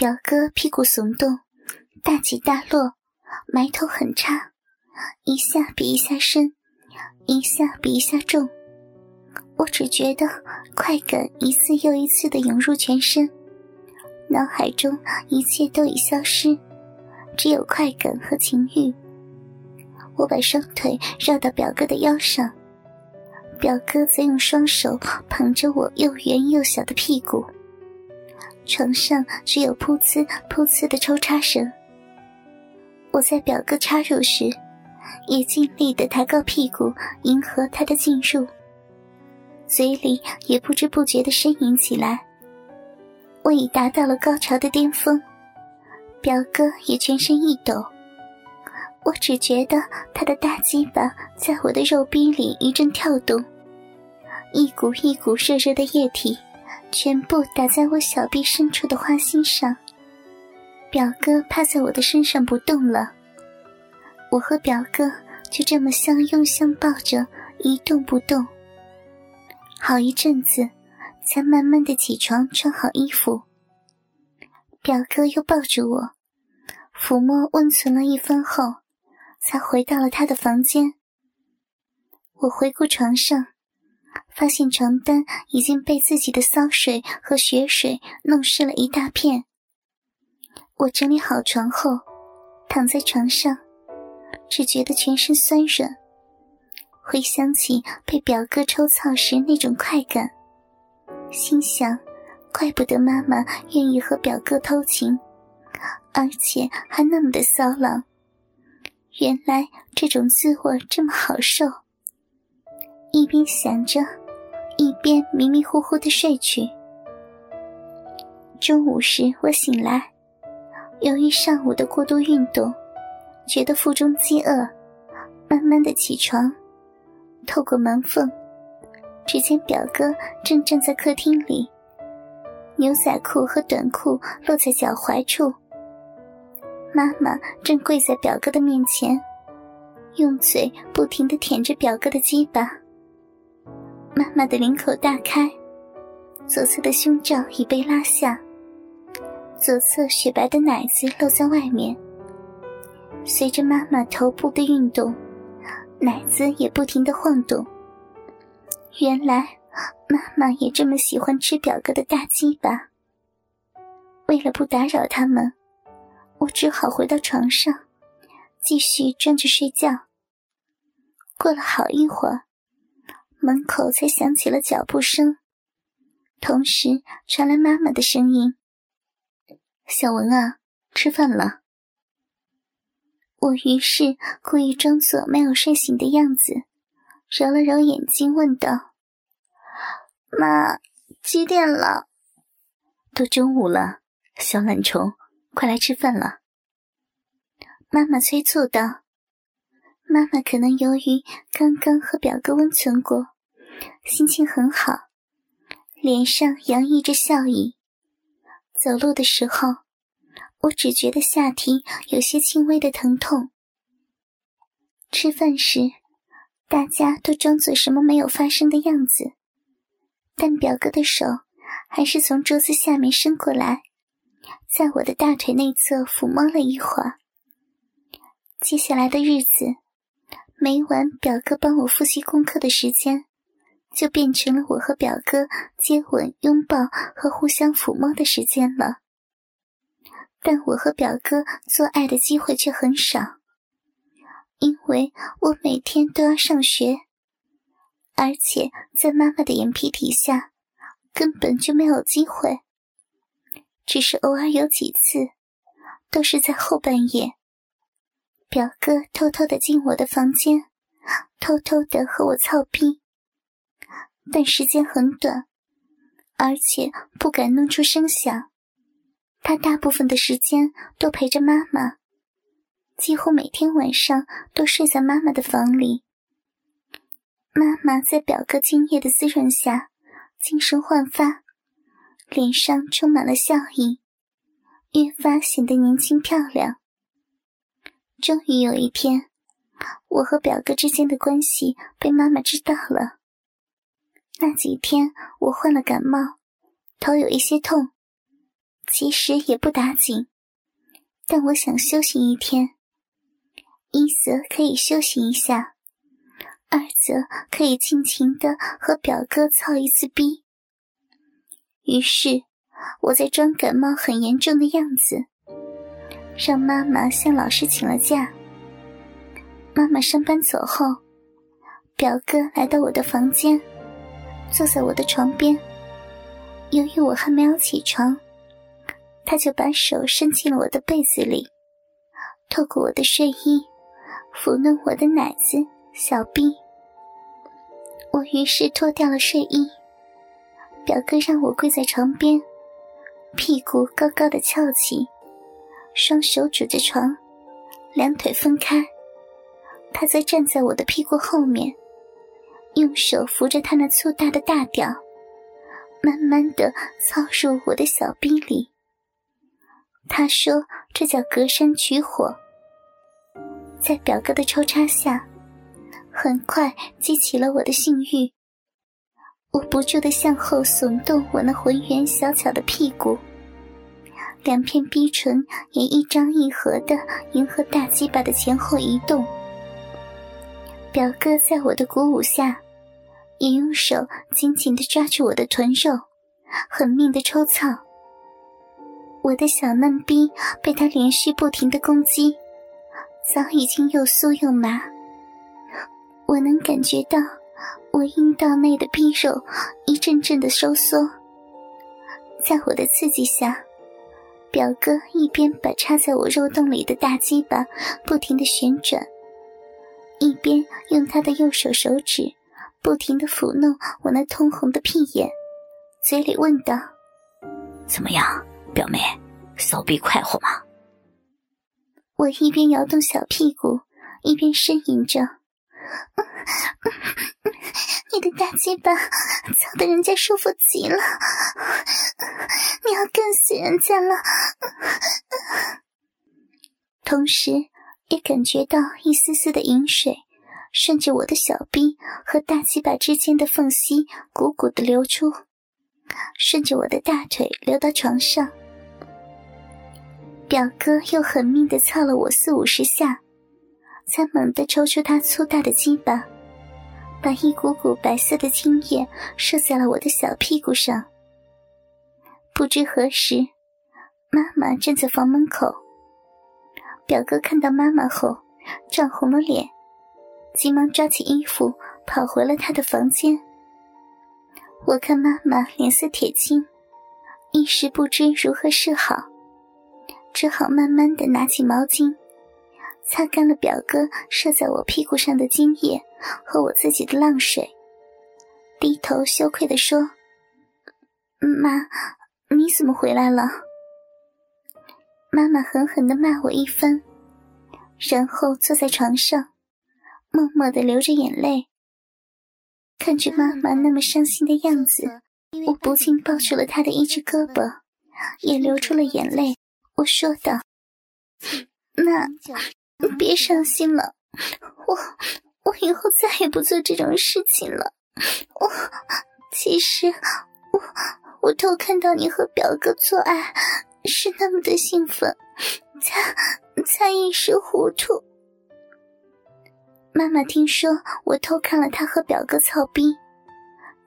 表哥屁股耸动，大起大落，埋头很差，一下比一下深，一下比一下重。我只觉得快感一次又一次的涌入全身，脑海中一切都已消失，只有快感和情欲。我把双腿绕到表哥的腰上，表哥则用双手捧着我又圆又小的屁股。床上只有噗呲噗呲的抽插声。我在表哥插入时，也尽力的抬高屁股迎合他的进入，嘴里也不知不觉的呻吟起来。我已达到了高潮的巅峰，表哥也全身一抖。我只觉得他的大鸡巴在我的肉壁里一阵跳动，一股一股热热的液体。全部打在我小臂深处的花心上。表哥趴在我的身上不动了，我和表哥就这么相拥相抱着一动不动。好一阵子，才慢慢的起床穿好衣服。表哥又抱住我，抚摸温存了一番后，才回到了他的房间。我回顾床上。发现床单已经被自己的骚水和血水弄湿了一大片。我整理好床后，躺在床上，只觉得全身酸软。回想起被表哥抽操时那种快感，心想：怪不得妈妈愿意和表哥偷情，而且还那么的骚浪。原来这种滋味这么好受。一边想着，一边迷迷糊糊的睡去。中午时我醒来，由于上午的过度运动，觉得腹中饥饿，慢慢的起床，透过门缝，只见表哥正站在客厅里，牛仔裤和短裤落在脚踝处，妈妈正跪在表哥的面前，用嘴不停的舔着表哥的鸡巴。妈妈的领口大开，左侧的胸罩已被拉下，左侧雪白的奶子露在外面。随着妈妈头部的运动，奶子也不停的晃动。原来妈妈也这么喜欢吃表哥的大鸡巴。为了不打扰他们，我只好回到床上，继续装着睡觉。过了好一会儿。门口才响起了脚步声，同时传来妈妈的声音：“小文啊，吃饭了。”我于是故意装作没有睡醒的样子，揉了揉眼睛，问道：“妈，几点了？”“都中午了，小懒虫，快来吃饭了。”妈妈催促道。妈妈可能由于刚刚和表哥温存过，心情很好，脸上洋溢着笑意。走路的时候，我只觉得下体有些轻微的疼痛。吃饭时，大家都装作什么没有发生的样子，但表哥的手还是从桌子下面伸过来，在我的大腿内侧抚摸了一会儿。接下来的日子。每晚表哥帮我复习功课的时间，就变成了我和表哥接吻、拥抱和互相抚摸的时间了。但我和表哥做爱的机会却很少，因为我每天都要上学，而且在妈妈的眼皮底下，根本就没有机会。只是偶尔有几次，都是在后半夜。表哥偷偷的进我的房间，偷偷的和我操逼，但时间很短，而且不敢弄出声响。他大部分的时间都陪着妈妈，几乎每天晚上都睡在妈妈的房里。妈妈在表哥精液的滋润下，精神焕发，脸上充满了笑意，越发显得年轻漂亮。终于有一天，我和表哥之间的关系被妈妈知道了。那几天我患了感冒，头有一些痛，其实也不打紧，但我想休息一天。一则可以休息一下，二则可以尽情的和表哥操一次逼。于是，我在装感冒很严重的样子，让妈妈向老师请了假。妈妈上班走后，表哥来到我的房间，坐在我的床边。由于我还没有起床，他就把手伸进了我的被子里，透过我的睡衣。抚弄我的奶子、小臂，我于是脱掉了睡衣。表哥让我跪在床边，屁股高高的翘起，双手拄着床，两腿分开。他则站在我的屁股后面，用手扶着他那粗大的大屌，慢慢的操入我的小臂里。他说：“这叫隔山取火。”在表哥的抽插下，很快激起了我的性欲。我不住的向后耸动我那浑圆小巧的屁股，两片逼唇也一张一合的迎合大鸡巴的前后移动。表哥在我的鼓舞下，也用手紧紧的抓住我的臀肉，狠命的抽操。我的小嫩逼被他连续不停的攻击。早已经又酥又麻，我能感觉到我阴道内的逼肉一阵阵的收缩。在我的刺激下，表哥一边把插在我肉洞里的大鸡巴不停的旋转，一边用他的右手手指不停的抚弄我那通红的屁眼，嘴里问道：“怎么样，表妹，骚逼快活吗？”我一边摇动小屁股，一边呻吟着：“你的大鸡巴 操的人家舒服极了，你要干死人家了。”同时，也感觉到一丝丝的饮水顺着我的小臂和大鸡巴之间的缝隙汩汩的流出，顺着我的大腿流到床上。表哥又狠命的操了我四五十下，才猛地抽出他粗大的鸡巴，把一股股白色的精液射在了我的小屁股上。不知何时，妈妈站在房门口。表哥看到妈妈后，涨红了脸，急忙抓起衣服跑回了他的房间。我看妈妈脸色铁青，一时不知如何是好。只好慢慢的拿起毛巾，擦干了表哥射在我屁股上的精液和我自己的浪水，低头羞愧的说：“妈，你怎么回来了？”妈妈狠狠的骂我一番，然后坐在床上，默默的流着眼泪。看着妈妈那么伤心的样子，我不禁抱住了她的一只胳膊，也流出了眼泪。我说道：“那别伤心了，我我以后再也不做这种事情了。我其实我我偷看到你和表哥做爱是那么的兴奋，才才一时糊涂。”妈妈听说我偷看了他和表哥操逼，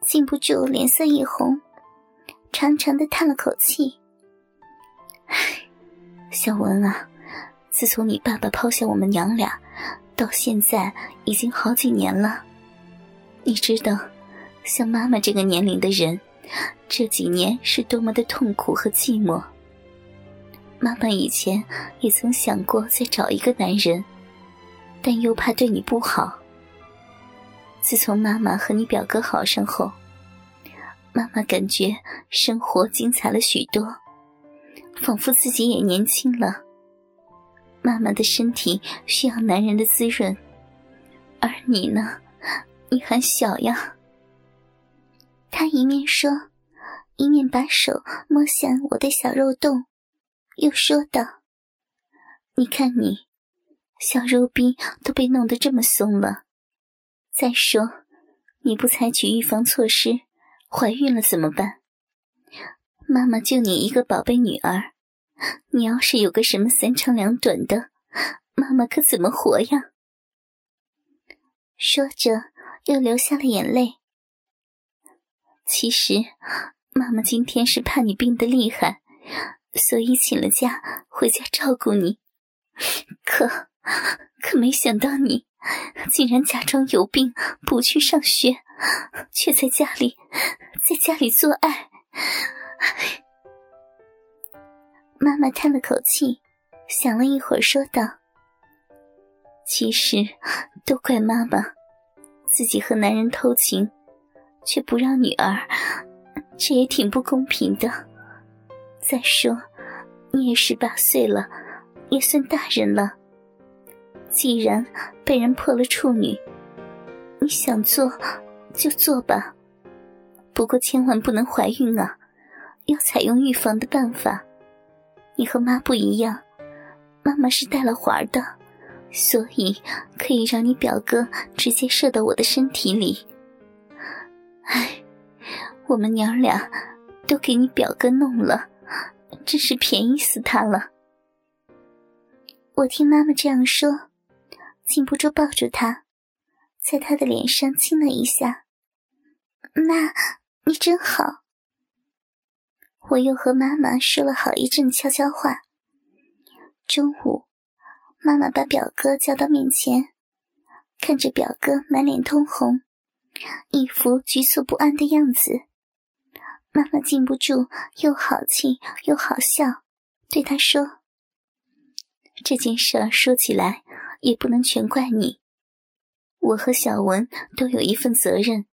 禁不住脸色一红，长长的叹了口气，唉。小文啊，自从你爸爸抛下我们娘俩，到现在已经好几年了。你知道，像妈妈这个年龄的人，这几年是多么的痛苦和寂寞。妈妈以前也曾想过再找一个男人，但又怕对你不好。自从妈妈和你表哥好上后，妈妈感觉生活精彩了许多。仿佛自己也年轻了。妈妈的身体需要男人的滋润，而你呢？你还小呀。他一面说，一面把手摸向我的小肉洞，又说道：“你看你，小肉逼都被弄得这么松了。再说，你不采取预防措施，怀孕了怎么办？”妈妈就你一个宝贝女儿，你要是有个什么三长两短的，妈妈可怎么活呀？说着，又流下了眼泪。其实，妈妈今天是怕你病得厉害，所以请了假回家照顾你。可，可没想到你竟然假装有病，不去上学，却在家里，在家里做爱。妈妈叹了口气，想了一会儿，说道：“其实，都怪妈妈，自己和男人偷情，却不让女儿，这也挺不公平的。再说，你也十八岁了，也算大人了。既然被人破了处女，你想做就做吧，不过千万不能怀孕啊！”要采用预防的办法。你和妈不一样，妈妈是带了环的，所以可以让你表哥直接射到我的身体里。唉，我们娘俩都给你表哥弄了，真是便宜死他了。我听妈妈这样说，禁不住抱住他，在他的脸上亲了一下。妈，你真好。我又和妈妈说了好一阵悄悄话。中午，妈妈把表哥叫到面前，看着表哥满脸通红，一副局促不安的样子，妈妈禁不住又好气又好笑，对他说：“这件事儿说起来也不能全怪你，我和小文都有一份责任。”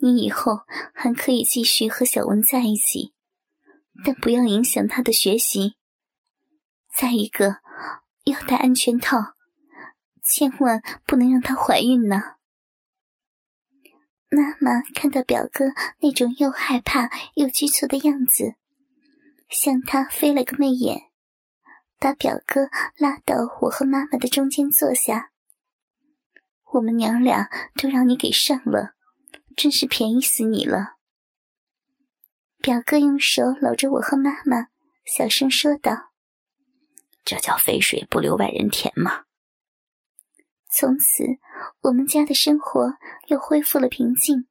你以后还可以继续和小文在一起，但不要影响他的学习。再一个，要戴安全套，千万不能让她怀孕呢。妈妈看到表哥那种又害怕又局促的样子，向他飞了个媚眼，把表哥拉到我和妈妈的中间坐下。我们娘俩都让你给上了。真是便宜死你了！表哥用手搂着我和妈妈，小声说道：“这叫肥水不流外人田嘛。”从此，我们家的生活又恢复了平静。